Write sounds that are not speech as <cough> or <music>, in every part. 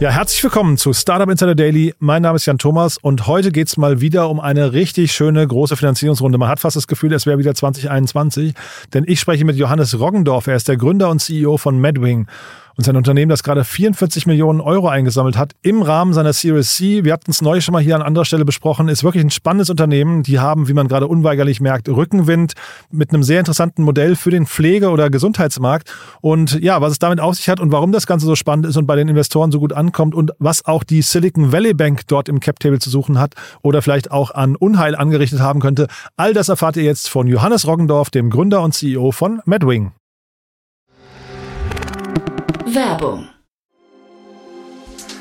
Ja, herzlich willkommen zu Startup Insider Daily. Mein Name ist Jan Thomas und heute geht's mal wieder um eine richtig schöne große Finanzierungsrunde. Man hat fast das Gefühl, es wäre wieder 2021, denn ich spreche mit Johannes Roggendorf. Er ist der Gründer und CEO von Medwing und sein Unternehmen, das gerade 44 Millionen Euro eingesammelt hat im Rahmen seiner Series C. Wir hatten es neu schon mal hier an anderer Stelle besprochen, ist wirklich ein spannendes Unternehmen. Die haben, wie man gerade unweigerlich merkt, Rückenwind mit einem sehr interessanten Modell für den Pflege- oder Gesundheitsmarkt. Und ja, was es damit auf sich hat und warum das Ganze so spannend ist und bei den Investoren so gut ankommt und was auch die Silicon Valley Bank dort im Cap Table zu suchen hat oder vielleicht auch an Unheil angerichtet haben könnte. All das erfahrt ihr jetzt von Johannes Roggendorf, dem Gründer und CEO von Medwing. Werbung.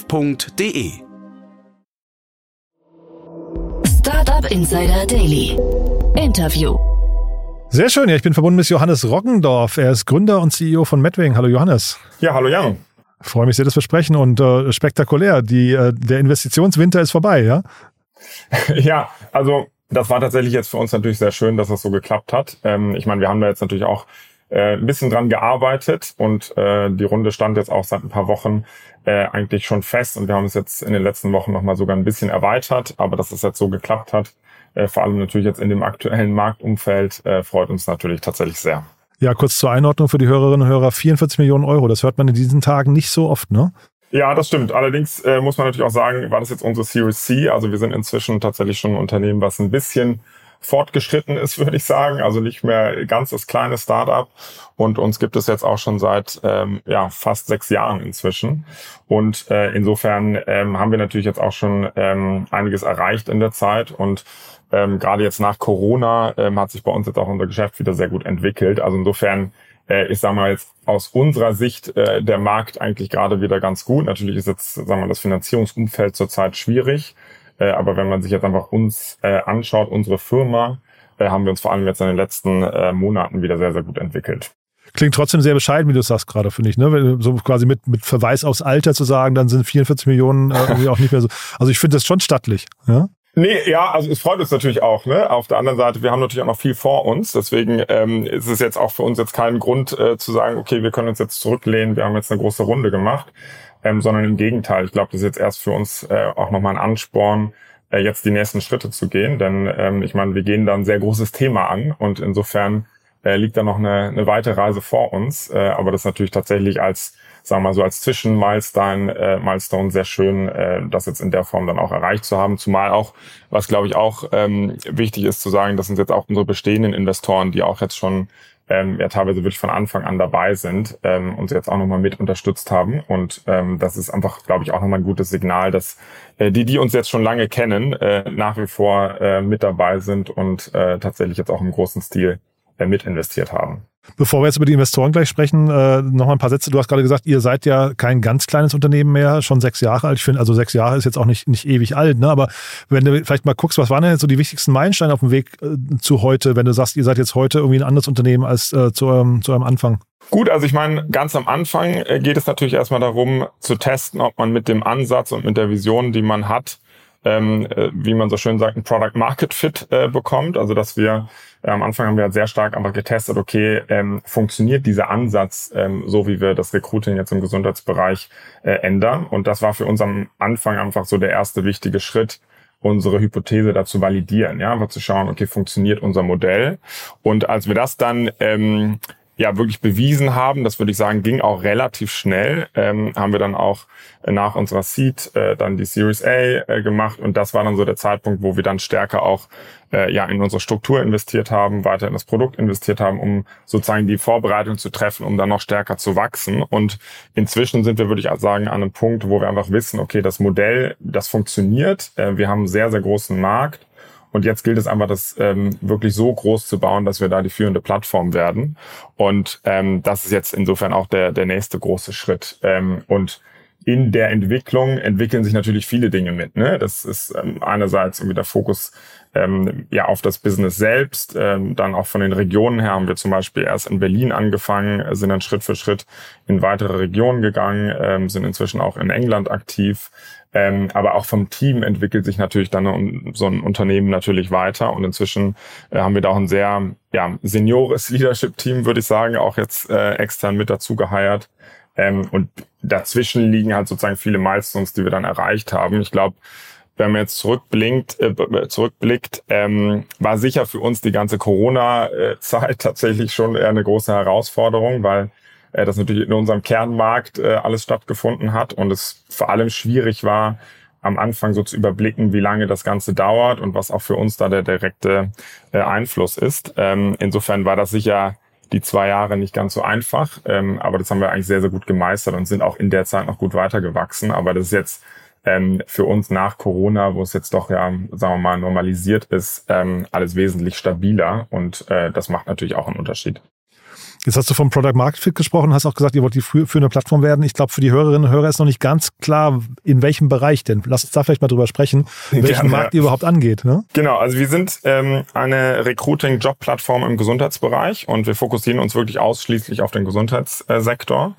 startup.de. Startup Insider Daily. Interview. Sehr schön, ja, ich bin verbunden mit Johannes Roggendorf. Er ist Gründer und CEO von Medwing. Hallo Johannes. Ja, hallo Jan. Freue mich sehr, dass wir sprechen und äh, spektakulär. Die, äh, der Investitionswinter ist vorbei, ja? <laughs> ja, also das war tatsächlich jetzt für uns natürlich sehr schön, dass das so geklappt hat. Ähm, ich meine, wir haben da jetzt natürlich auch äh, ein bisschen dran gearbeitet und äh, die Runde stand jetzt auch seit ein paar Wochen äh, eigentlich schon fest und wir haben es jetzt in den letzten Wochen nochmal sogar ein bisschen erweitert, aber dass es jetzt so geklappt hat, äh, vor allem natürlich jetzt in dem aktuellen Marktumfeld, äh, freut uns natürlich tatsächlich sehr. Ja, kurz zur Einordnung für die Hörerinnen und Hörer, 44 Millionen Euro, das hört man in diesen Tagen nicht so oft, ne? Ja, das stimmt. Allerdings äh, muss man natürlich auch sagen, war das jetzt unsere Series C. Also wir sind inzwischen tatsächlich schon ein Unternehmen, was ein bisschen fortgeschritten ist, <laughs> würde ich sagen. Also nicht mehr ganz das kleine Startup. Und uns gibt es jetzt auch schon seit ähm, ja, fast sechs Jahren inzwischen. Und äh, insofern ähm, haben wir natürlich jetzt auch schon ähm, einiges erreicht in der Zeit. Und ähm, gerade jetzt nach Corona ähm, hat sich bei uns jetzt auch unser Geschäft wieder sehr gut entwickelt. Also insofern äh, ich sage mal jetzt aus unserer Sicht äh, der Markt eigentlich gerade wieder ganz gut. Natürlich ist jetzt, sagen wir das Finanzierungsumfeld zurzeit schwierig. Äh, aber wenn man sich jetzt einfach uns äh, anschaut, unsere Firma, äh, haben wir uns vor allem jetzt in den letzten äh, Monaten wieder sehr, sehr gut entwickelt. Klingt trotzdem sehr bescheiden, wie du es sagst gerade, finde ich. Ne? So quasi mit, mit Verweis aufs Alter zu sagen, dann sind 44 Millionen äh, irgendwie auch nicht mehr so. Also ich finde das schon stattlich. Ja? Nee, ja, also es freut uns natürlich auch. Ne? Auf der anderen Seite, wir haben natürlich auch noch viel vor uns. Deswegen ähm, ist es jetzt auch für uns jetzt kein Grund äh, zu sagen, okay, wir können uns jetzt zurücklehnen, wir haben jetzt eine große Runde gemacht ähm, sondern im Gegenteil. Ich glaube, das ist jetzt erst für uns äh, auch nochmal ein Ansporn, äh, jetzt die nächsten Schritte zu gehen. Denn ähm, ich meine, wir gehen da ein sehr großes Thema an und insofern äh, liegt da noch eine, eine weite Reise vor uns. Äh, aber das ist natürlich tatsächlich als, sagen wir mal so, als Zwischenmilestone äh, Milestone sehr schön, äh, das jetzt in der Form dann auch erreicht zu haben. Zumal auch, was glaube ich auch ähm, wichtig ist zu sagen, das sind jetzt auch unsere bestehenden Investoren, die auch jetzt schon ähm, ja teilweise wirklich von Anfang an dabei sind ähm, und jetzt auch nochmal mit unterstützt haben. Und ähm, das ist einfach, glaube ich, auch nochmal ein gutes Signal, dass äh, die, die uns jetzt schon lange kennen, äh, nach wie vor äh, mit dabei sind und äh, tatsächlich jetzt auch im großen Stil mit investiert haben. Bevor wir jetzt über die Investoren gleich sprechen, äh, noch mal ein paar Sätze. Du hast gerade gesagt, ihr seid ja kein ganz kleines Unternehmen mehr, schon sechs Jahre alt. Ich finde, also sechs Jahre ist jetzt auch nicht, nicht ewig alt, ne? Aber wenn du vielleicht mal guckst, was waren denn jetzt so die wichtigsten Meilensteine auf dem Weg äh, zu heute, wenn du sagst, ihr seid jetzt heute irgendwie ein anderes Unternehmen als äh, zu, eurem, zu eurem Anfang? Gut, also ich meine, ganz am Anfang äh, geht es natürlich erstmal darum zu testen, ob man mit dem Ansatz und mit der Vision, die man hat, ähm, äh, wie man so schön sagt, ein Product Market Fit äh, bekommt. Also dass wir äh, am Anfang haben wir sehr stark einfach getestet, okay, ähm, funktioniert dieser Ansatz ähm, so, wie wir das Recruiting jetzt im Gesundheitsbereich äh, ändern. Und das war für uns am Anfang einfach so der erste wichtige Schritt, unsere Hypothese dazu validieren, ja, einfach zu schauen, okay, funktioniert unser Modell. Und als wir das dann ähm, ja wirklich bewiesen haben. Das würde ich sagen, ging auch relativ schnell. Ähm, haben wir dann auch nach unserer Seed äh, dann die Series A äh, gemacht und das war dann so der Zeitpunkt, wo wir dann stärker auch äh, ja in unsere Struktur investiert haben, weiter in das Produkt investiert haben, um sozusagen die Vorbereitung zu treffen, um dann noch stärker zu wachsen. Und inzwischen sind wir, würde ich sagen, an einem Punkt, wo wir einfach wissen, okay, das Modell, das funktioniert. Äh, wir haben einen sehr, sehr großen Markt. Und jetzt gilt es einfach, das ähm, wirklich so groß zu bauen, dass wir da die führende Plattform werden. Und ähm, das ist jetzt insofern auch der, der nächste große Schritt. Ähm, und in der Entwicklung entwickeln sich natürlich viele Dinge mit. Ne? Das ist ähm, einerseits irgendwie der Fokus ähm, ja auf das Business selbst, ähm, dann auch von den Regionen her haben wir zum Beispiel erst in Berlin angefangen, sind dann Schritt für Schritt in weitere Regionen gegangen, ähm, sind inzwischen auch in England aktiv. Ähm, aber auch vom Team entwickelt sich natürlich dann so ein Unternehmen natürlich weiter. Und inzwischen äh, haben wir da auch ein sehr ja, seniores Leadership-Team, würde ich sagen, auch jetzt äh, extern mit dazu geheiert. Ähm, und dazwischen liegen halt sozusagen viele Milestones, die wir dann erreicht haben. Ich glaube, wenn man jetzt zurückblinkt, äh, zurückblickt, ähm, war sicher für uns die ganze Corona-Zeit <laughs> tatsächlich schon eher eine große Herausforderung, weil äh, das natürlich in unserem Kernmarkt äh, alles stattgefunden hat und es vor allem schwierig war, am Anfang so zu überblicken, wie lange das Ganze dauert und was auch für uns da der direkte äh, Einfluss ist. Ähm, insofern war das sicher die zwei Jahre nicht ganz so einfach, ähm, aber das haben wir eigentlich sehr, sehr gut gemeistert und sind auch in der Zeit noch gut weitergewachsen. Aber das ist jetzt ähm, für uns nach Corona, wo es jetzt doch ja, sagen wir mal, normalisiert ist, ähm, alles wesentlich stabiler und äh, das macht natürlich auch einen Unterschied. Jetzt hast du vom Product Market Fit gesprochen, hast auch gesagt, ihr wollt die für, eine Plattform werden. Ich glaube, für die Hörerinnen und Hörer ist noch nicht ganz klar, in welchem Bereich denn. Lass uns da vielleicht mal drüber sprechen, welchen Gerne, Markt ihr überhaupt angeht. Ne? Genau, also wir sind ähm, eine Recruiting-Job-Plattform im Gesundheitsbereich und wir fokussieren uns wirklich ausschließlich auf den Gesundheitssektor.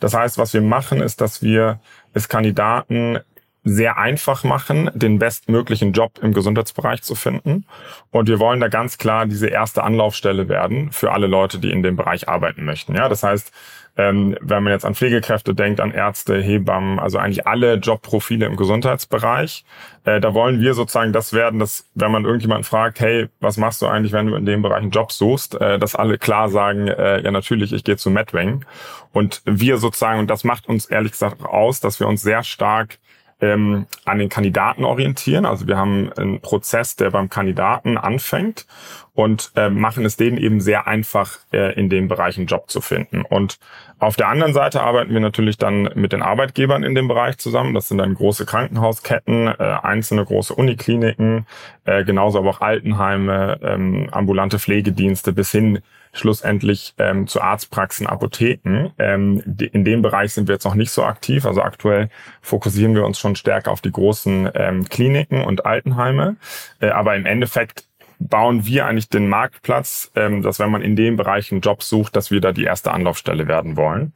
Das heißt, was wir machen, ist, dass wir es Kandidaten sehr einfach machen, den bestmöglichen Job im Gesundheitsbereich zu finden. Und wir wollen da ganz klar diese erste Anlaufstelle werden für alle Leute, die in dem Bereich arbeiten möchten. Ja, das heißt, ähm, wenn man jetzt an Pflegekräfte denkt, an Ärzte, Hebammen, also eigentlich alle Jobprofile im Gesundheitsbereich, äh, da wollen wir sozusagen das werden, dass wenn man irgendjemanden fragt, hey, was machst du eigentlich, wenn du in dem Bereich einen Job suchst, äh, dass alle klar sagen, äh, ja natürlich, ich gehe zu Medwing. Und wir sozusagen, und das macht uns ehrlich gesagt aus, dass wir uns sehr stark ähm, an den Kandidaten orientieren. Also wir haben einen Prozess, der beim Kandidaten anfängt und äh, machen es denen eben sehr einfach, äh, in dem Bereich einen Job zu finden. Und auf der anderen Seite arbeiten wir natürlich dann mit den Arbeitgebern in dem Bereich zusammen. Das sind dann große Krankenhausketten, äh, einzelne große Unikliniken, äh, genauso aber auch Altenheime, ähm, ambulante Pflegedienste bis hin schlussendlich ähm, zu Arztpraxen, Apotheken. Ähm, in dem Bereich sind wir jetzt noch nicht so aktiv. Also aktuell fokussieren wir uns schon stärker auf die großen ähm, Kliniken und Altenheime. Äh, aber im Endeffekt bauen wir eigentlich den Marktplatz, ähm, dass wenn man in dem Bereich einen Job sucht, dass wir da die erste Anlaufstelle werden wollen.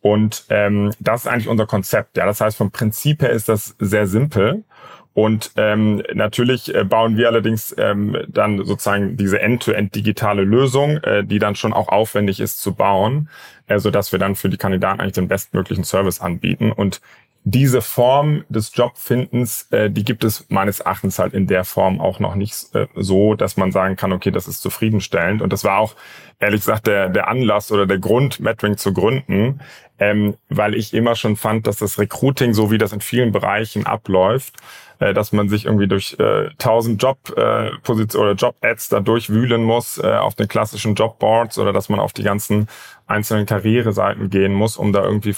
Und ähm, das ist eigentlich unser Konzept. Ja, das heißt, vom Prinzip her ist das sehr simpel. Und ähm, natürlich äh, bauen wir allerdings ähm, dann sozusagen diese end-to-end digitale Lösung, äh, die dann schon auch aufwendig ist zu bauen, äh, so dass wir dann für die Kandidaten eigentlich den bestmöglichen Service anbieten. Und diese Form des Jobfindens, äh, die gibt es meines Erachtens halt in der Form auch noch nicht äh, so, dass man sagen kann, okay, das ist zufriedenstellend. Und das war auch ehrlich gesagt der, der Anlass oder der Grund, Metring zu gründen, ähm, weil ich immer schon fand, dass das Recruiting, so wie das in vielen Bereichen abläuft, äh, dass man sich irgendwie durch äh, 1000 Job äh, Position oder Job Ads da durchwühlen muss äh, auf den klassischen Jobboards oder dass man auf die ganzen einzelnen Karriereseiten gehen muss, um da irgendwie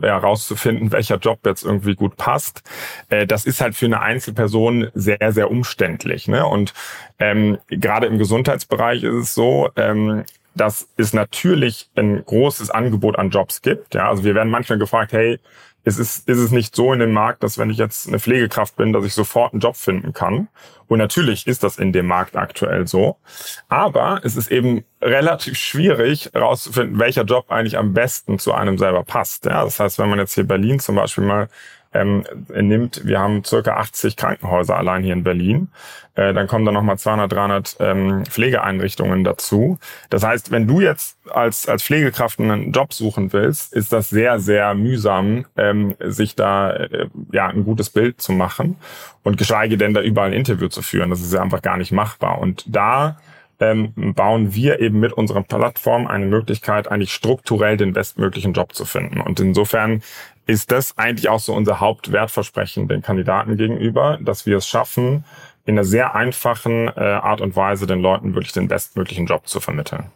herauszufinden, welcher Job jetzt irgendwie gut passt. Äh, das ist halt für eine Einzelperson sehr, sehr umständlich. Ne? Und ähm, gerade im Gesundheitsbereich ist es so, ähm, dass es natürlich ein großes Angebot an Jobs gibt. Ja, also wir werden manchmal gefragt, hey, ist es, ist es nicht so in dem Markt, dass wenn ich jetzt eine Pflegekraft bin, dass ich sofort einen Job finden kann. Und natürlich ist das in dem Markt aktuell so. Aber es ist eben relativ schwierig herauszufinden, welcher Job eigentlich am besten zu einem selber passt. Ja, das heißt, wenn man jetzt hier Berlin zum Beispiel mal ähm, nimmt, wir haben circa 80 Krankenhäuser allein hier in Berlin. Äh, dann kommen da nochmal 200, 300 ähm, Pflegeeinrichtungen dazu. Das heißt, wenn du jetzt als, als Pflegekraft einen Job suchen willst, ist das sehr, sehr mühsam, ähm, sich da äh, ja ein gutes Bild zu machen und geschweige denn da überall ein Interview zu führen. Das ist ja einfach gar nicht machbar. Und da ähm, bauen wir eben mit unserer Plattform eine Möglichkeit, eigentlich strukturell den bestmöglichen Job zu finden. Und insofern ist das eigentlich auch so unser Hauptwertversprechen den Kandidaten gegenüber, dass wir es schaffen, in einer sehr einfachen äh, Art und Weise den Leuten wirklich den bestmöglichen Job zu vermitteln.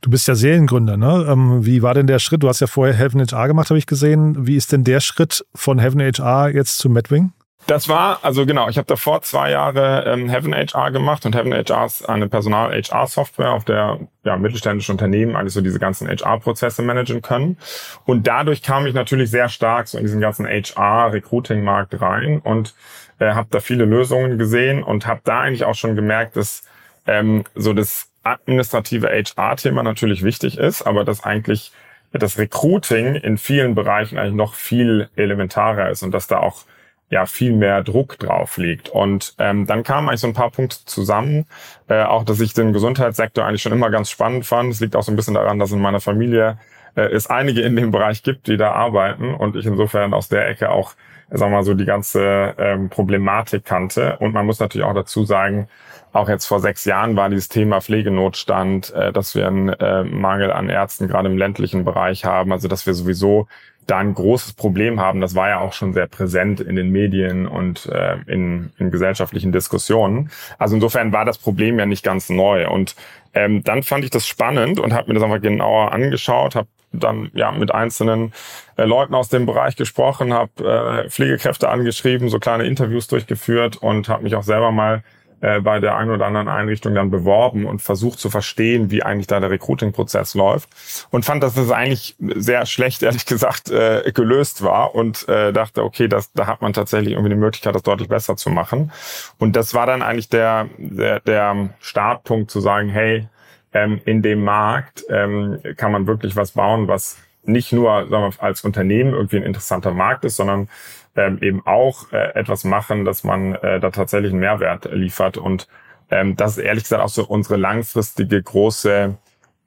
Du bist ja Seriengründer, ne? Ähm, wie war denn der Schritt? Du hast ja vorher Heaven HR gemacht, habe ich gesehen. Wie ist denn der Schritt von Heaven HR jetzt zu Medwing? Das war, also genau, ich habe davor zwei Jahre ähm, Heaven HR gemacht und Heaven HR ist eine Personal-HR-Software, auf der ja, mittelständische Unternehmen eigentlich so diese ganzen HR-Prozesse managen können. Und dadurch kam ich natürlich sehr stark so in diesen ganzen HR-Recruiting-Markt rein und äh, habe da viele Lösungen gesehen und habe da eigentlich auch schon gemerkt, dass ähm, so das administrative HR-Thema natürlich wichtig ist, aber dass eigentlich das Recruiting in vielen Bereichen eigentlich noch viel elementarer ist und dass da auch ja viel mehr Druck drauf liegt. Und ähm, dann kamen eigentlich so ein paar Punkte zusammen. Äh, auch, dass ich den Gesundheitssektor eigentlich schon immer ganz spannend fand. Es liegt auch so ein bisschen daran, dass in meiner Familie äh, es einige in dem Bereich gibt, die da arbeiten und ich insofern aus der Ecke auch, sagen wir mal so, die ganze ähm, Problematik kannte. Und man muss natürlich auch dazu sagen, auch jetzt vor sechs Jahren war dieses Thema Pflegenotstand, äh, dass wir einen äh, Mangel an Ärzten gerade im ländlichen Bereich haben, also dass wir sowieso da ein großes Problem haben. Das war ja auch schon sehr präsent in den Medien und äh, in, in gesellschaftlichen Diskussionen. Also insofern war das Problem ja nicht ganz neu. Und ähm, dann fand ich das spannend und habe mir das einfach genauer angeschaut, habe dann ja mit einzelnen äh, Leuten aus dem Bereich gesprochen, habe äh, Pflegekräfte angeschrieben, so kleine Interviews durchgeführt und habe mich auch selber mal äh, bei der einen oder anderen Einrichtung dann beworben und versucht zu verstehen, wie eigentlich da der Recruiting-Prozess läuft und fand, dass das eigentlich sehr schlecht, ehrlich gesagt, äh, gelöst war und äh, dachte, okay, das, da hat man tatsächlich irgendwie eine Möglichkeit, das deutlich besser zu machen. Und das war dann eigentlich der, der, der Startpunkt zu sagen, hey, ähm, in dem Markt ähm, kann man wirklich was bauen, was nicht nur sagen wir, als Unternehmen irgendwie ein interessanter Markt ist, sondern ähm, eben auch äh, etwas machen, dass man äh, da tatsächlich einen Mehrwert liefert. Und ähm, das ist ehrlich gesagt auch so unsere langfristige große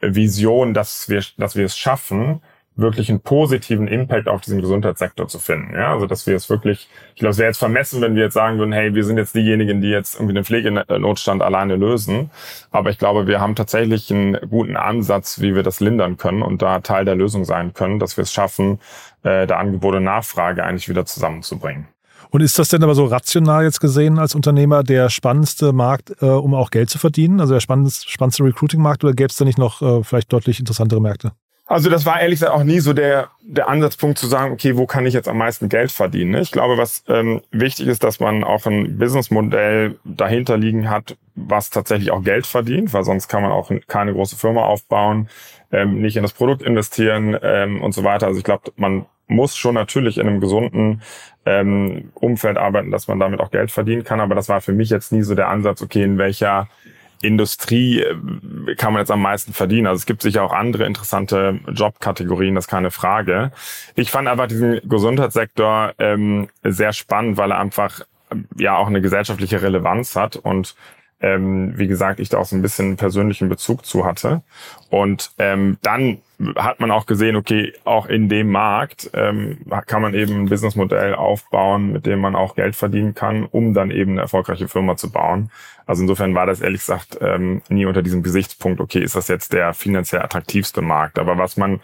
Vision, dass wir, dass wir es schaffen, wirklich einen positiven Impact auf diesen Gesundheitssektor zu finden. Ja, also dass wir es wirklich, ich glaube, es wäre jetzt vermessen, wenn wir jetzt sagen würden, hey, wir sind jetzt diejenigen, die jetzt irgendwie den Pflegenotstand alleine lösen. Aber ich glaube, wir haben tatsächlich einen guten Ansatz, wie wir das lindern können und da Teil der Lösung sein können, dass wir es schaffen, äh, der Angebot und Nachfrage eigentlich wieder zusammenzubringen. Und ist das denn aber so rational jetzt gesehen als Unternehmer der spannendste Markt, äh, um auch Geld zu verdienen? Also der spannendste, spannendste Recruiting-Markt oder gäbe es da nicht noch äh, vielleicht deutlich interessantere Märkte? Also das war ehrlich gesagt auch nie so der, der Ansatzpunkt zu sagen, okay, wo kann ich jetzt am meisten Geld verdienen? Ne? Ich glaube, was ähm, wichtig ist, dass man auch ein Businessmodell dahinter liegen hat, was tatsächlich auch Geld verdient, weil sonst kann man auch keine große Firma aufbauen, ähm, nicht in das Produkt investieren ähm, und so weiter. Also ich glaube, man muss schon natürlich in einem gesunden ähm, Umfeld arbeiten, dass man damit auch Geld verdienen kann. Aber das war für mich jetzt nie so der Ansatz, okay, in welcher Industrie äh, kann man jetzt am meisten verdienen. Also es gibt sicher auch andere interessante Jobkategorien, das ist keine Frage. Ich fand einfach diesen Gesundheitssektor ähm, sehr spannend, weil er einfach äh, ja auch eine gesellschaftliche Relevanz hat und ähm, wie gesagt, ich da auch so ein bisschen persönlichen Bezug zu hatte. Und ähm, dann hat man auch gesehen, okay, auch in dem Markt ähm, kann man eben ein Businessmodell aufbauen, mit dem man auch Geld verdienen kann, um dann eben eine erfolgreiche Firma zu bauen. Also insofern war das ehrlich gesagt ähm, nie unter diesem Gesichtspunkt, okay, ist das jetzt der finanziell attraktivste Markt. Aber was man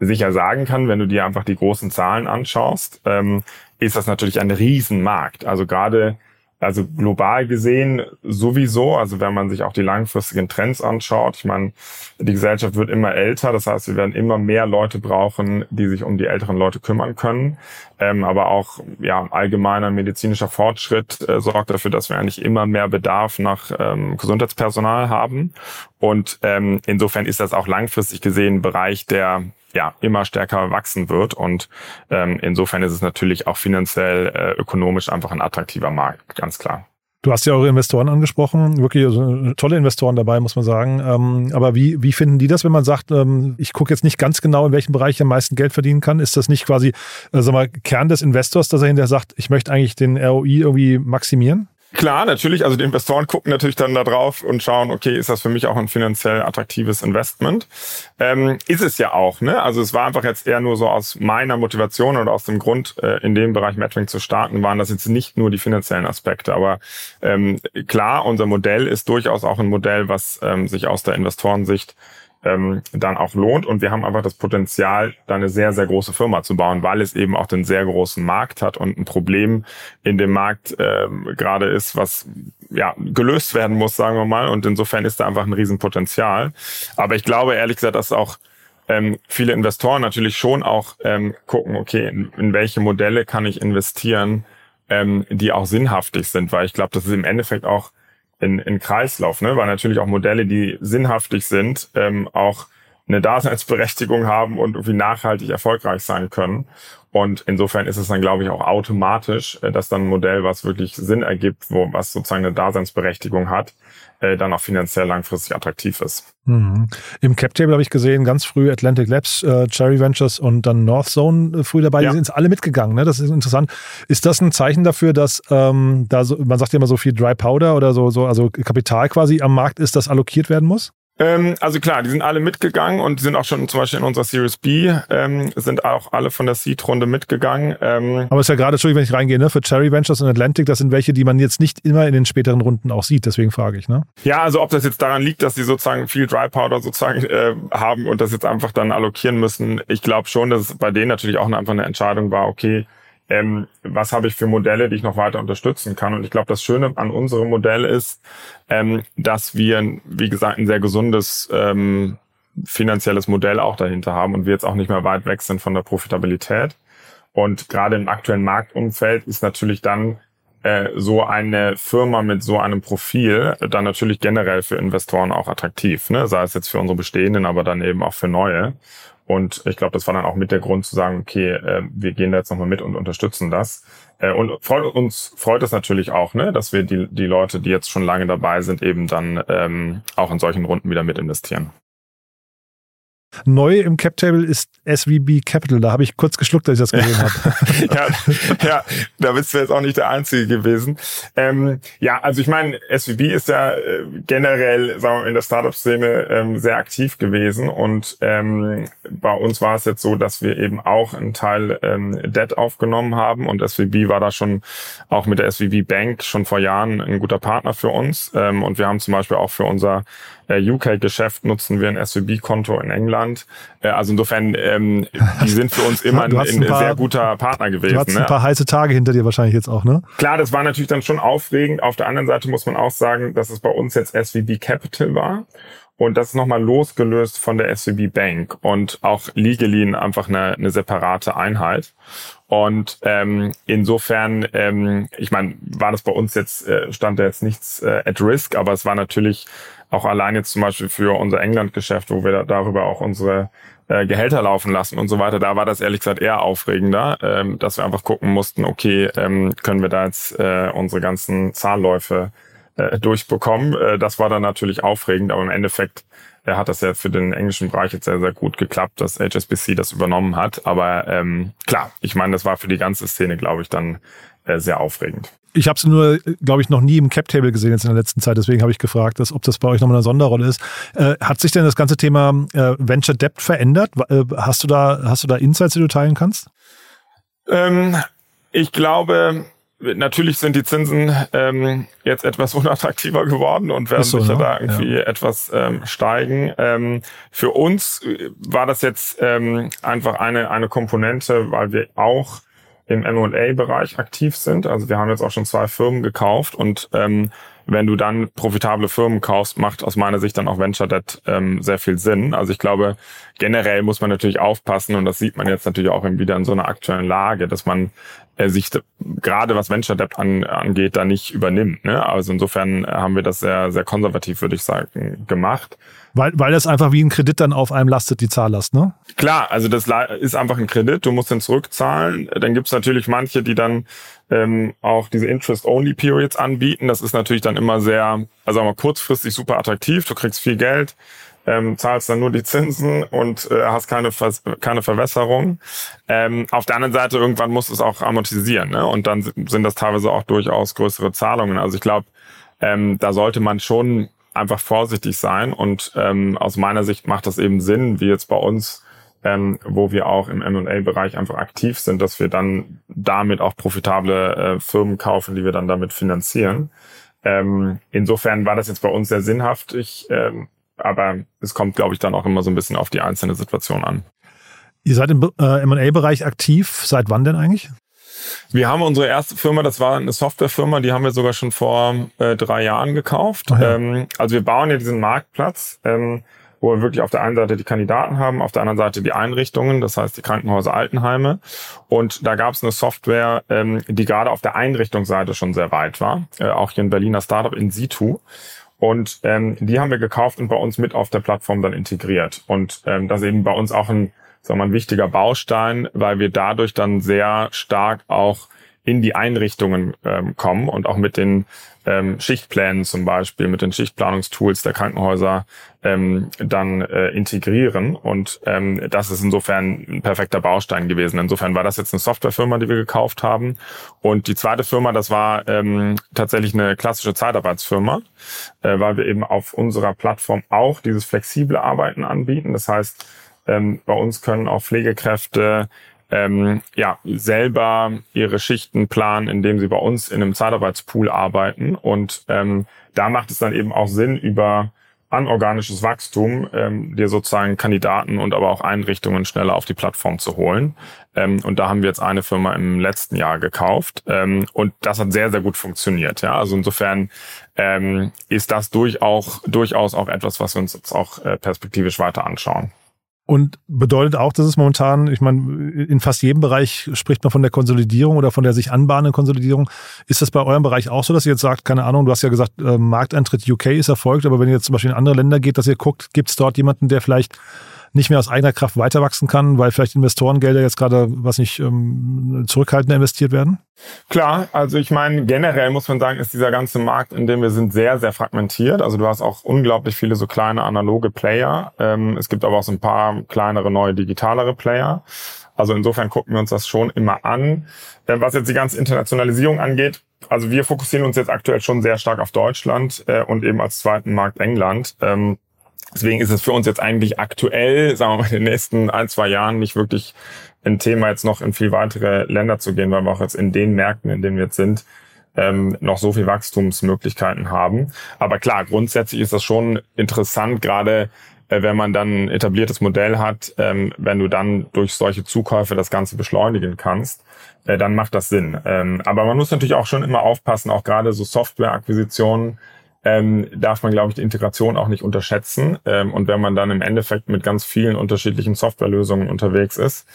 sicher sagen kann, wenn du dir einfach die großen Zahlen anschaust, ähm, ist das natürlich ein Riesenmarkt. Also gerade also global gesehen sowieso, also wenn man sich auch die langfristigen Trends anschaut, ich meine, die Gesellschaft wird immer älter, das heißt, wir werden immer mehr Leute brauchen, die sich um die älteren Leute kümmern können. Ähm, aber auch ja, allgemeiner medizinischer Fortschritt äh, sorgt dafür, dass wir eigentlich immer mehr Bedarf nach ähm, Gesundheitspersonal haben. Und ähm, insofern ist das auch langfristig gesehen ein Bereich, der ja immer stärker wachsen wird. Und ähm, insofern ist es natürlich auch finanziell, äh, ökonomisch einfach ein attraktiver Markt, ganz klar. Du hast ja eure Investoren angesprochen, wirklich also, tolle Investoren dabei, muss man sagen. Ähm, aber wie, wie finden die das, wenn man sagt, ähm, ich gucke jetzt nicht ganz genau, in welchem Bereich ich am meisten Geld verdienen kann? Ist das nicht quasi, äh, sag mal, Kern des Investors, dass er hinterher sagt, ich möchte eigentlich den ROI irgendwie maximieren? Klar, natürlich. Also die Investoren gucken natürlich dann da drauf und schauen, okay, ist das für mich auch ein finanziell attraktives Investment? Ähm, ist es ja auch, ne? Also es war einfach jetzt eher nur so aus meiner Motivation oder aus dem Grund, äh, in dem Bereich Metering zu starten, waren das jetzt nicht nur die finanziellen Aspekte. Aber ähm, klar, unser Modell ist durchaus auch ein Modell, was ähm, sich aus der Investorensicht ähm, dann auch lohnt. Und wir haben einfach das Potenzial, da eine sehr, sehr große Firma zu bauen, weil es eben auch den sehr großen Markt hat und ein Problem in dem Markt ähm, gerade ist, was ja gelöst werden muss, sagen wir mal. Und insofern ist da einfach ein Riesenpotenzial. Aber ich glaube ehrlich gesagt, dass auch ähm, viele Investoren natürlich schon auch ähm, gucken, okay, in, in welche Modelle kann ich investieren, ähm, die auch sinnhaftig sind, weil ich glaube, das ist im Endeffekt auch in, in Kreislauf, ne? weil natürlich auch Modelle, die sinnhaftig sind, ähm, auch eine Daseinsberechtigung haben und irgendwie nachhaltig erfolgreich sein können. Und insofern ist es dann, glaube ich, auch automatisch, äh, dass dann ein Modell, was wirklich Sinn ergibt, wo was sozusagen eine Daseinsberechtigung hat, äh, dann auch finanziell langfristig attraktiv ist. Mhm. Im Cap-Table habe ich gesehen, ganz früh Atlantic Labs, äh, Cherry Ventures und dann North Zone äh, früh dabei. Ja. Die sind alle mitgegangen. Ne? Das ist interessant. Ist das ein Zeichen dafür, dass ähm, da so, man sagt ja immer so viel Dry Powder oder so, so, also Kapital quasi am Markt ist, das allokiert werden muss? Ähm, also klar, die sind alle mitgegangen und die sind auch schon zum Beispiel in unserer Series B, ähm, sind auch alle von der Seed-Runde mitgegangen. Ähm, Aber es ist ja gerade, Entschuldigung, wenn ich reingehe, ne, für Cherry Ventures und Atlantic, das sind welche, die man jetzt nicht immer in den späteren Runden auch sieht, deswegen frage ich. Ne? Ja, also ob das jetzt daran liegt, dass sie sozusagen viel Dry Powder sozusagen äh, haben und das jetzt einfach dann allokieren müssen. Ich glaube schon, dass es bei denen natürlich auch einfach eine Entscheidung war, okay, ähm, was habe ich für Modelle, die ich noch weiter unterstützen kann. Und ich glaube, das Schöne an unserem Modell ist, ähm, dass wir, wie gesagt, ein sehr gesundes ähm, finanzielles Modell auch dahinter haben und wir jetzt auch nicht mehr weit weg sind von der Profitabilität. Und gerade im aktuellen Marktumfeld ist natürlich dann äh, so eine Firma mit so einem Profil dann natürlich generell für Investoren auch attraktiv, ne? sei es jetzt für unsere bestehenden, aber dann eben auch für neue. Und ich glaube, das war dann auch mit der Grund zu sagen, okay, äh, wir gehen da jetzt nochmal mit und unterstützen das. Äh, und freut, uns freut es natürlich auch, ne, dass wir die, die Leute, die jetzt schon lange dabei sind, eben dann ähm, auch in solchen Runden wieder mit investieren. Neu im Cap-Table ist SVB Capital. Da habe ich kurz geschluckt, als ich das gesehen habe. <laughs> ja, ja, da bist du jetzt auch nicht der Einzige gewesen. Ähm, ja, also ich meine, SVB ist ja äh, generell sagen wir, mal, in der Startup-Szene ähm, sehr aktiv gewesen und ähm, bei uns war es jetzt so, dass wir eben auch einen Teil ähm, Debt aufgenommen haben und SVB war da schon auch mit der SVB Bank schon vor Jahren ein guter Partner für uns ähm, und wir haben zum Beispiel auch für unser äh, UK-Geschäft nutzen wir ein SVB-Konto in England. Äh, also insofern, ähm, <laughs> die sind für uns immer ein, ein, paar, sehr guter Partner gewesen. Du hast ne? ein paar heiße Tage hinter dir wahrscheinlich jetzt auch, ne? Klar, das war natürlich dann schon aufregend. Auf der anderen Seite muss man auch sagen, dass es bei uns jetzt SVB Capital war. Und das ist nochmal losgelöst von der SVB Bank und auch legally einfach eine, eine separate Einheit. Und ähm, insofern, ähm, ich meine, war das bei uns jetzt, äh, stand da jetzt nichts äh, at risk, aber es war natürlich auch allein jetzt zum Beispiel für unser England-Geschäft, wo wir da, darüber auch unsere äh, Gehälter laufen lassen und so weiter, da war das ehrlich gesagt eher aufregender, ähm, dass wir einfach gucken mussten, okay, ähm, können wir da jetzt äh, unsere ganzen Zahlläufe äh, durchbekommen. Äh, das war dann natürlich aufregend, aber im Endeffekt äh, hat das ja für den englischen Bereich jetzt sehr, sehr gut geklappt, dass HSBC das übernommen hat. Aber ähm, klar, ich meine, das war für die ganze Szene, glaube ich, dann äh, sehr aufregend. Ich habe es nur, glaube ich, noch nie im Cap-Table gesehen jetzt in der letzten Zeit. Deswegen habe ich gefragt, dass, ob das bei euch nochmal eine Sonderrolle ist. Äh, hat sich denn das ganze Thema äh, Venture Debt verändert? Äh, hast, du da, hast du da Insights, die du teilen kannst? Ähm, ich glaube, natürlich sind die Zinsen ähm, jetzt etwas <laughs> unattraktiver geworden und werden so, sicher ne? da irgendwie ja. etwas ähm, steigen. Ähm, für uns war das jetzt ähm, einfach eine, eine Komponente, weil wir auch im M&A-Bereich aktiv sind. Also wir haben jetzt auch schon zwei Firmen gekauft und ähm, wenn du dann profitable Firmen kaufst, macht aus meiner Sicht dann auch Venture Debt ähm, sehr viel Sinn. Also ich glaube, generell muss man natürlich aufpassen und das sieht man jetzt natürlich auch wieder in so einer aktuellen Lage, dass man äh, sich gerade was Venture Debt an, angeht, da nicht übernimmt. Ne? Also insofern haben wir das sehr, sehr konservativ, würde ich sagen, gemacht. Weil, weil das einfach wie ein Kredit dann auf einem lastet, die Zahllast, ne? Klar, also das ist einfach ein Kredit, du musst den zurückzahlen. Dann gibt's natürlich manche, die dann ähm, auch diese Interest-Only-Periods anbieten. Das ist natürlich dann immer sehr, also mal, kurzfristig super attraktiv, du kriegst viel Geld ähm, zahlst dann nur die Zinsen und äh, hast keine, Vers keine Verwässerung. Ähm, auf der anderen Seite, irgendwann musst du es auch amortisieren. Ne? Und dann sind das teilweise auch durchaus größere Zahlungen. Also ich glaube, ähm, da sollte man schon einfach vorsichtig sein. Und ähm, aus meiner Sicht macht das eben Sinn, wie jetzt bei uns, ähm, wo wir auch im M&A-Bereich einfach aktiv sind, dass wir dann damit auch profitable äh, Firmen kaufen, die wir dann damit finanzieren. Ähm, insofern war das jetzt bei uns sehr sinnhaft. Ich ähm, aber es kommt, glaube ich, dann auch immer so ein bisschen auf die einzelne Situation an. Ihr seid im äh, M&A-Bereich aktiv. Seit wann denn eigentlich? Wir haben unsere erste Firma, das war eine Softwarefirma, die haben wir sogar schon vor äh, drei Jahren gekauft. Ja. Ähm, also wir bauen ja diesen Marktplatz, ähm, wo wir wirklich auf der einen Seite die Kandidaten haben, auf der anderen Seite die Einrichtungen, das heißt die Krankenhäuser, Altenheime. Und da gab es eine Software, ähm, die gerade auf der Einrichtungsseite schon sehr weit war, äh, auch hier in Berliner Startup in situ. Und ähm, die haben wir gekauft und bei uns mit auf der Plattform dann integriert. Und ähm, das ist eben bei uns auch ein, sagen wir ein wichtiger Baustein, weil wir dadurch dann sehr stark auch in die Einrichtungen ähm, kommen und auch mit den ähm, Schichtplänen zum Beispiel, mit den Schichtplanungstools der Krankenhäuser ähm, dann äh, integrieren. Und ähm, das ist insofern ein perfekter Baustein gewesen. Insofern war das jetzt eine Softwarefirma, die wir gekauft haben. Und die zweite Firma, das war ähm, tatsächlich eine klassische Zeitarbeitsfirma, äh, weil wir eben auf unserer Plattform auch dieses flexible Arbeiten anbieten. Das heißt, ähm, bei uns können auch Pflegekräfte ähm, ja, selber ihre Schichten planen, indem sie bei uns in einem Zeitarbeitspool arbeiten. Und ähm, da macht es dann eben auch Sinn, über anorganisches Wachstum ähm, dir sozusagen Kandidaten und aber auch Einrichtungen schneller auf die Plattform zu holen. Ähm, und da haben wir jetzt eine Firma im letzten Jahr gekauft ähm, und das hat sehr, sehr gut funktioniert. Ja, also insofern ähm, ist das durchaus, durchaus auch etwas, was wir uns jetzt auch äh, perspektivisch weiter anschauen. Und bedeutet auch, dass es momentan, ich meine, in fast jedem Bereich spricht man von der Konsolidierung oder von der sich anbahnenden Konsolidierung. Ist das bei eurem Bereich auch so, dass ihr jetzt sagt, keine Ahnung, du hast ja gesagt, äh, Markteintritt UK ist erfolgt, aber wenn ihr jetzt zum Beispiel in andere Länder geht, dass ihr guckt, gibt es dort jemanden, der vielleicht nicht mehr aus eigener Kraft weiter wachsen kann, weil vielleicht Investorengelder jetzt gerade, was nicht, ähm, zurückhaltender investiert werden? Klar, also ich meine, generell muss man sagen, ist dieser ganze Markt, in dem wir sind, sehr, sehr fragmentiert. Also du hast auch unglaublich viele so kleine analoge Player. Ähm, es gibt aber auch so ein paar kleinere, neue, digitalere Player. Also insofern gucken wir uns das schon immer an. Ähm, was jetzt die ganze Internationalisierung angeht, also wir fokussieren uns jetzt aktuell schon sehr stark auf Deutschland äh, und eben als zweiten Markt England. Ähm, Deswegen ist es für uns jetzt eigentlich aktuell, sagen wir mal, in den nächsten ein, zwei Jahren nicht wirklich ein Thema, jetzt noch in viel weitere Länder zu gehen, weil wir auch jetzt in den Märkten, in denen wir jetzt sind, ähm, noch so viel Wachstumsmöglichkeiten haben. Aber klar, grundsätzlich ist das schon interessant, gerade äh, wenn man dann ein etabliertes Modell hat, ähm, wenn du dann durch solche Zukäufe das Ganze beschleunigen kannst, äh, dann macht das Sinn. Ähm, aber man muss natürlich auch schon immer aufpassen, auch gerade so Softwareakquisitionen, ähm, darf man, glaube ich, die Integration auch nicht unterschätzen. Ähm, und wenn man dann im Endeffekt mit ganz vielen unterschiedlichen Softwarelösungen unterwegs ist,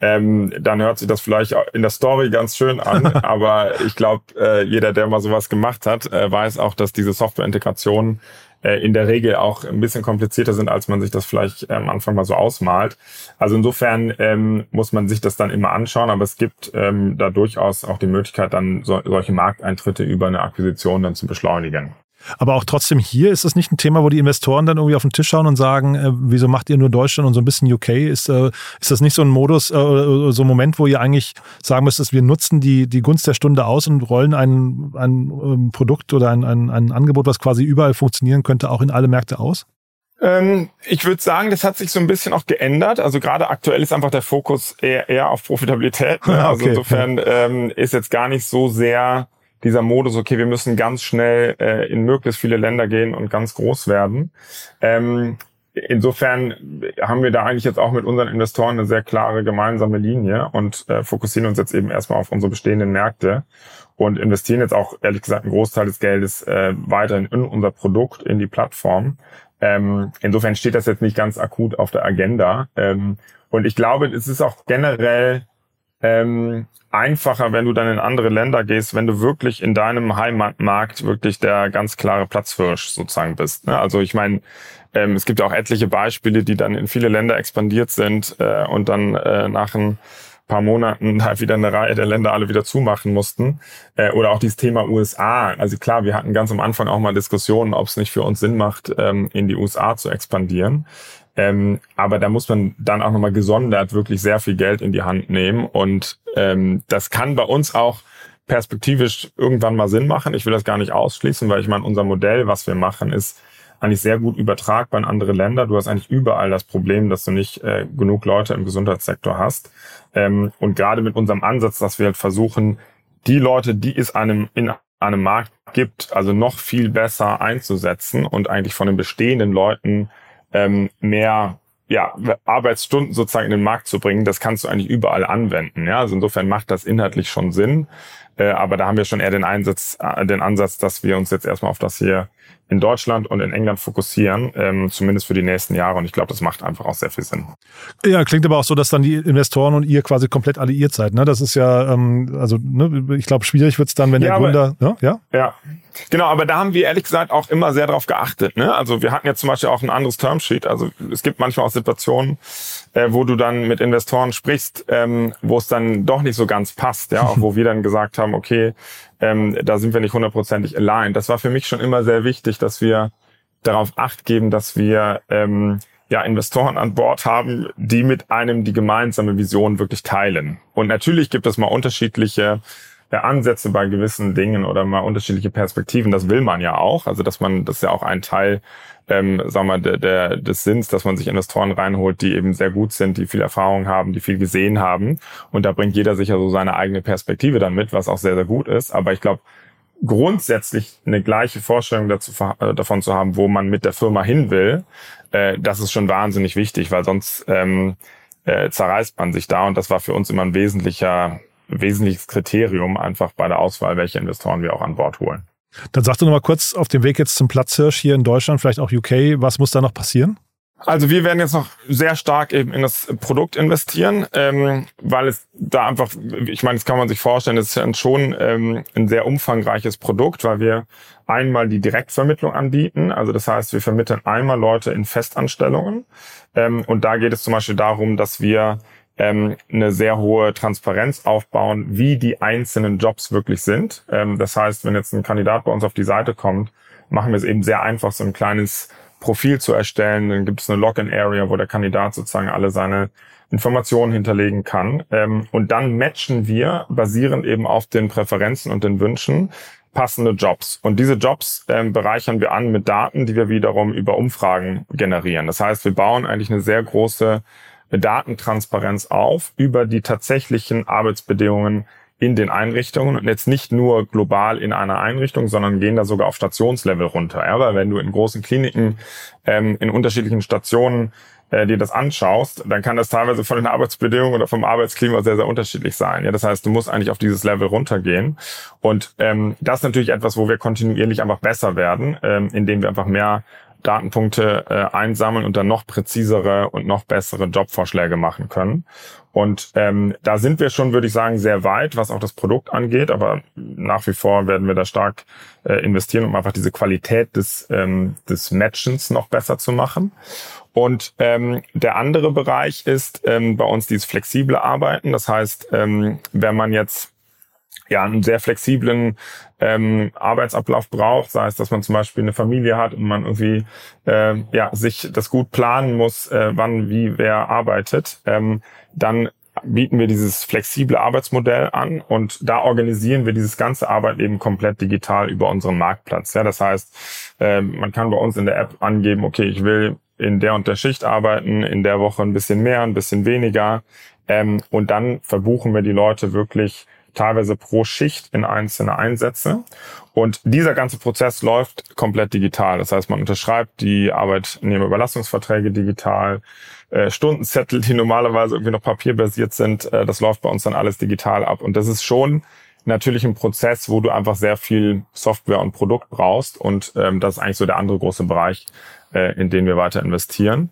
ähm, dann hört sich das vielleicht in der Story ganz schön an, <laughs> aber ich glaube, äh, jeder, der mal sowas gemacht hat, äh, weiß auch, dass diese Softwareintegrationen äh, in der Regel auch ein bisschen komplizierter sind, als man sich das vielleicht am Anfang mal so ausmalt. Also insofern ähm, muss man sich das dann immer anschauen, aber es gibt ähm, da durchaus auch die Möglichkeit, dann so, solche Markteintritte über eine Akquisition dann zu beschleunigen. Aber auch trotzdem hier ist das nicht ein Thema, wo die Investoren dann irgendwie auf den Tisch schauen und sagen, äh, wieso macht ihr nur Deutschland und so ein bisschen UK? Ist, äh, ist das nicht so ein Modus, äh, so ein Moment, wo ihr eigentlich sagen müsst, wir nutzen die, die Gunst der Stunde aus und rollen ein, ein ähm, Produkt oder ein, ein, ein Angebot, was quasi überall funktionieren könnte, auch in alle Märkte aus? Ähm, ich würde sagen, das hat sich so ein bisschen auch geändert. Also gerade aktuell ist einfach der Fokus eher, eher auf Profitabilität. Ne? <laughs> Also okay. insofern ähm, ist jetzt gar nicht so sehr dieser Modus, okay, wir müssen ganz schnell äh, in möglichst viele Länder gehen und ganz groß werden. Ähm, insofern haben wir da eigentlich jetzt auch mit unseren Investoren eine sehr klare gemeinsame Linie und äh, fokussieren uns jetzt eben erstmal auf unsere bestehenden Märkte und investieren jetzt auch ehrlich gesagt einen Großteil des Geldes äh, weiterhin in unser Produkt, in die Plattform. Ähm, insofern steht das jetzt nicht ganz akut auf der Agenda. Ähm, und ich glaube, es ist auch generell ähm, einfacher, wenn du dann in andere Länder gehst, wenn du wirklich in deinem Heimatmarkt wirklich der ganz klare Platzhirsch sozusagen bist. Ne? Also ich meine, ähm, es gibt ja auch etliche Beispiele, die dann in viele Länder expandiert sind äh, und dann äh, nach ein paar Monaten <laughs> halt wieder eine Reihe der Länder alle wieder zumachen mussten. Äh, oder auch dieses Thema USA. Also klar, wir hatten ganz am Anfang auch mal Diskussionen, ob es nicht für uns Sinn macht, ähm, in die USA zu expandieren. Ähm, aber da muss man dann auch nochmal gesondert wirklich sehr viel Geld in die Hand nehmen. Und ähm, das kann bei uns auch perspektivisch irgendwann mal Sinn machen. Ich will das gar nicht ausschließen, weil ich meine, unser Modell, was wir machen, ist eigentlich sehr gut übertragbar in andere Länder. Du hast eigentlich überall das Problem, dass du nicht äh, genug Leute im Gesundheitssektor hast. Ähm, und gerade mit unserem Ansatz, dass wir halt versuchen, die Leute, die es einem in einem Markt gibt, also noch viel besser einzusetzen und eigentlich von den bestehenden Leuten ähm, mehr ja, Arbeitsstunden sozusagen in den Markt zu bringen, das kannst du eigentlich überall anwenden. Ja, also insofern macht das inhaltlich schon Sinn. Äh, aber da haben wir schon eher den Einsatz, äh, den Ansatz, dass wir uns jetzt erstmal auf das hier in Deutschland und in England fokussieren, ähm, zumindest für die nächsten Jahre. Und ich glaube, das macht einfach auch sehr viel Sinn. Ja, klingt aber auch so, dass dann die Investoren und ihr quasi komplett alliiert seid. Ne? Das ist ja, ähm, also ne, ich glaube, schwierig wird's dann, wenn ja, der Gründer. Aber, ja, ja. Ja, Genau, aber da haben wir ehrlich gesagt auch immer sehr darauf geachtet. Ne? Also wir hatten jetzt zum Beispiel auch ein anderes Termsheet. Also es gibt manchmal auch Situationen, äh, wo du dann mit Investoren sprichst, ähm, wo es dann doch nicht so ganz passt, ja, auch wo wir dann gesagt haben, okay, ähm, da sind wir nicht hundertprozentig aligned. Das war für mich schon immer sehr wichtig, dass wir darauf acht geben, dass wir ähm, ja Investoren an Bord haben, die mit einem die gemeinsame Vision wirklich teilen. Und natürlich gibt es mal unterschiedliche Ansätze bei gewissen Dingen oder mal unterschiedliche Perspektiven. Das will man ja auch. Also dass man, das ist ja auch ein Teil, ähm, sagen wir, der, der, des Sinns, dass man sich Investoren reinholt, die eben sehr gut sind, die viel Erfahrung haben, die viel gesehen haben. Und da bringt jeder sicher so seine eigene Perspektive dann mit, was auch sehr, sehr gut ist. Aber ich glaube, grundsätzlich eine gleiche Vorstellung dazu, äh, davon zu haben, wo man mit der Firma hin will, äh, das ist schon wahnsinnig wichtig, weil sonst ähm, äh, zerreißt man sich da. Und das war für uns immer ein wesentlicher wesentliches Kriterium einfach bei der Auswahl, welche Investoren wir auch an Bord holen. Dann sag doch noch mal kurz auf dem Weg jetzt zum Platzhirsch hier in Deutschland, vielleicht auch UK, was muss da noch passieren? Also wir werden jetzt noch sehr stark eben in das Produkt investieren, ähm, weil es da einfach, ich meine, das kann man sich vorstellen, es ist schon ähm, ein sehr umfangreiches Produkt, weil wir einmal die Direktvermittlung anbieten. Also das heißt, wir vermitteln einmal Leute in Festanstellungen. Ähm, und da geht es zum Beispiel darum, dass wir ähm, eine sehr hohe Transparenz aufbauen, wie die einzelnen Jobs wirklich sind. Ähm, das heißt, wenn jetzt ein Kandidat bei uns auf die Seite kommt, machen wir es eben sehr einfach, so ein kleines Profil zu erstellen. Dann gibt es eine Login-Area, wo der Kandidat sozusagen alle seine Informationen hinterlegen kann. Ähm, und dann matchen wir, basierend eben auf den Präferenzen und den Wünschen, passende Jobs. Und diese Jobs ähm, bereichern wir an mit Daten, die wir wiederum über Umfragen generieren. Das heißt, wir bauen eigentlich eine sehr große Datentransparenz auf über die tatsächlichen Arbeitsbedingungen in den Einrichtungen und jetzt nicht nur global in einer Einrichtung, sondern gehen da sogar auf Stationslevel runter. Ja, weil wenn du in großen Kliniken ähm, in unterschiedlichen Stationen äh, dir das anschaust, dann kann das teilweise von den Arbeitsbedingungen oder vom Arbeitsklima sehr, sehr unterschiedlich sein. Ja, das heißt, du musst eigentlich auf dieses Level runtergehen. Und ähm, das ist natürlich etwas, wo wir kontinuierlich einfach besser werden, ähm, indem wir einfach mehr Datenpunkte äh, einsammeln und dann noch präzisere und noch bessere Jobvorschläge machen können. Und ähm, da sind wir schon, würde ich sagen, sehr weit, was auch das Produkt angeht. Aber nach wie vor werden wir da stark äh, investieren, um einfach diese Qualität des, ähm, des Matchens noch besser zu machen. Und ähm, der andere Bereich ist ähm, bei uns dieses flexible Arbeiten. Das heißt, ähm, wenn man jetzt ja einen sehr flexiblen ähm, Arbeitsablauf braucht, sei es, dass man zum Beispiel eine Familie hat und man irgendwie äh, ja sich das gut planen muss, äh, wann wie wer arbeitet, ähm, dann bieten wir dieses flexible Arbeitsmodell an und da organisieren wir dieses ganze Arbeit eben komplett digital über unseren Marktplatz. Ja, das heißt, äh, man kann bei uns in der App angeben, okay, ich will in der und der Schicht arbeiten, in der Woche ein bisschen mehr, ein bisschen weniger. Ähm, und dann verbuchen wir die Leute wirklich teilweise pro Schicht in einzelne Einsätze. Und dieser ganze Prozess läuft komplett digital. Das heißt, man unterschreibt die Arbeitnehmerüberlassungsverträge digital, äh, Stundenzettel, die normalerweise irgendwie noch papierbasiert sind, äh, das läuft bei uns dann alles digital ab. Und das ist schon natürlich ein Prozess, wo du einfach sehr viel Software und Produkt brauchst. Und ähm, das ist eigentlich so der andere große Bereich, äh, in denen wir weiter investieren.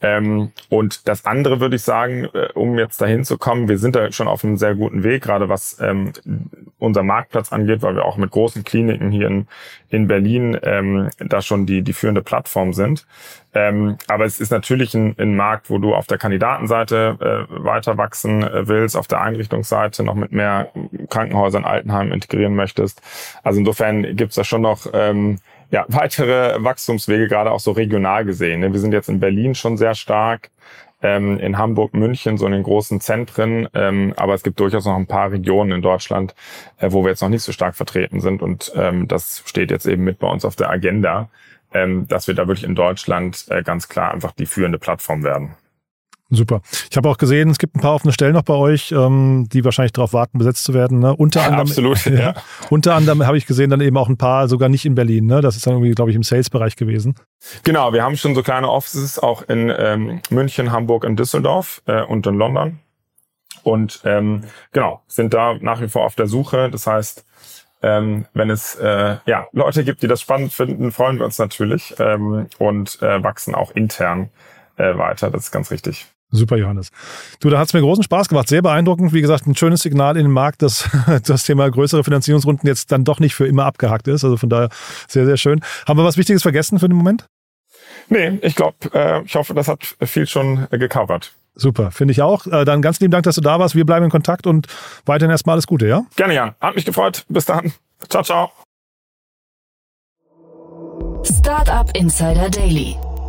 Ähm, und das andere würde ich sagen, äh, um jetzt dahin zu kommen, wir sind da schon auf einem sehr guten Weg, gerade was ähm, unser Marktplatz angeht, weil wir auch mit großen Kliniken hier in, in Berlin ähm, da schon die, die führende Plattform sind. Ähm, aber es ist natürlich ein, ein Markt, wo du auf der Kandidatenseite äh, weiter wachsen äh, willst, auf der Einrichtungsseite noch mit mehr Krankenhäusern, Altenheimen integrieren möchtest. Also insofern gibt's da schon noch ähm, ja, weitere Wachstumswege, gerade auch so regional gesehen. Ne? Wir sind jetzt in Berlin schon sehr stark, ähm, in Hamburg, München, so in den großen Zentren, ähm, aber es gibt durchaus noch ein paar Regionen in Deutschland, äh, wo wir jetzt noch nicht so stark vertreten sind und ähm, das steht jetzt eben mit bei uns auf der Agenda, ähm, dass wir da wirklich in Deutschland äh, ganz klar einfach die führende Plattform werden. Super. Ich habe auch gesehen, es gibt ein paar offene Stellen noch bei euch, ähm, die wahrscheinlich darauf warten, besetzt zu werden. Ne? Unter <laughs> anderem, Absolut, <laughs> ja. ja. Unter anderem habe ich gesehen dann eben auch ein paar, sogar nicht in Berlin. Ne? Das ist dann irgendwie, glaube ich, im Sales-Bereich gewesen. Genau, wir haben schon so kleine Offices auch in ähm, München, Hamburg und Düsseldorf äh, und in London. Und ähm, genau, sind da nach wie vor auf der Suche. Das heißt, ähm, wenn es äh, ja, Leute gibt, die das spannend finden, freuen wir uns natürlich ähm, und äh, wachsen auch intern äh, weiter. Das ist ganz richtig. Super, Johannes. Du, da hat es mir großen Spaß gemacht. Sehr beeindruckend. Wie gesagt, ein schönes Signal in den Markt, dass <laughs> das Thema größere Finanzierungsrunden jetzt dann doch nicht für immer abgehakt ist. Also von daher sehr, sehr schön. Haben wir was Wichtiges vergessen für den Moment? Nee, ich glaube, äh, ich hoffe, das hat viel schon äh, gecovert. Super, finde ich auch. Äh, dann ganz lieben Dank, dass du da warst. Wir bleiben in Kontakt und weiterhin erstmal alles Gute, ja? Gerne, Jan. Hat mich gefreut. Bis dann. Ciao, ciao. Startup Insider Daily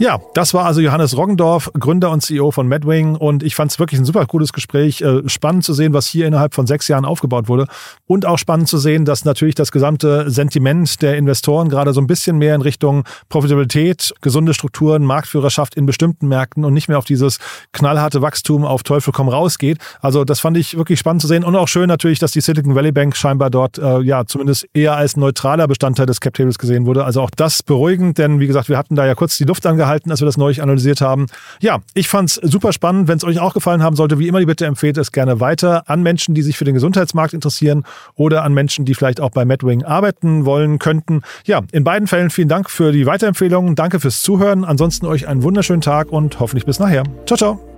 Ja, das war also Johannes Roggendorf, Gründer und CEO von Medwing. Und ich fand es wirklich ein super cooles Gespräch. Äh, spannend zu sehen, was hier innerhalb von sechs Jahren aufgebaut wurde. Und auch spannend zu sehen, dass natürlich das gesamte Sentiment der Investoren gerade so ein bisschen mehr in Richtung Profitabilität, gesunde Strukturen, Marktführerschaft in bestimmten Märkten und nicht mehr auf dieses knallharte Wachstum auf Teufel komm raus geht. Also das fand ich wirklich spannend zu sehen. Und auch schön natürlich, dass die Silicon Valley Bank scheinbar dort äh, ja zumindest eher als neutraler Bestandteil des Cap Tables gesehen wurde. Also auch das beruhigend, denn wie gesagt, wir hatten da ja kurz die Luft angehalten gehalten, als wir das neulich analysiert haben. Ja, ich fand es super spannend. Wenn es euch auch gefallen haben sollte, wie immer die Bitte empfehlt es gerne weiter an Menschen, die sich für den Gesundheitsmarkt interessieren oder an Menschen, die vielleicht auch bei MedWing arbeiten wollen könnten. Ja, in beiden Fällen vielen Dank für die Weiterempfehlungen. Danke fürs Zuhören. Ansonsten euch einen wunderschönen Tag und hoffentlich bis nachher. Ciao, ciao.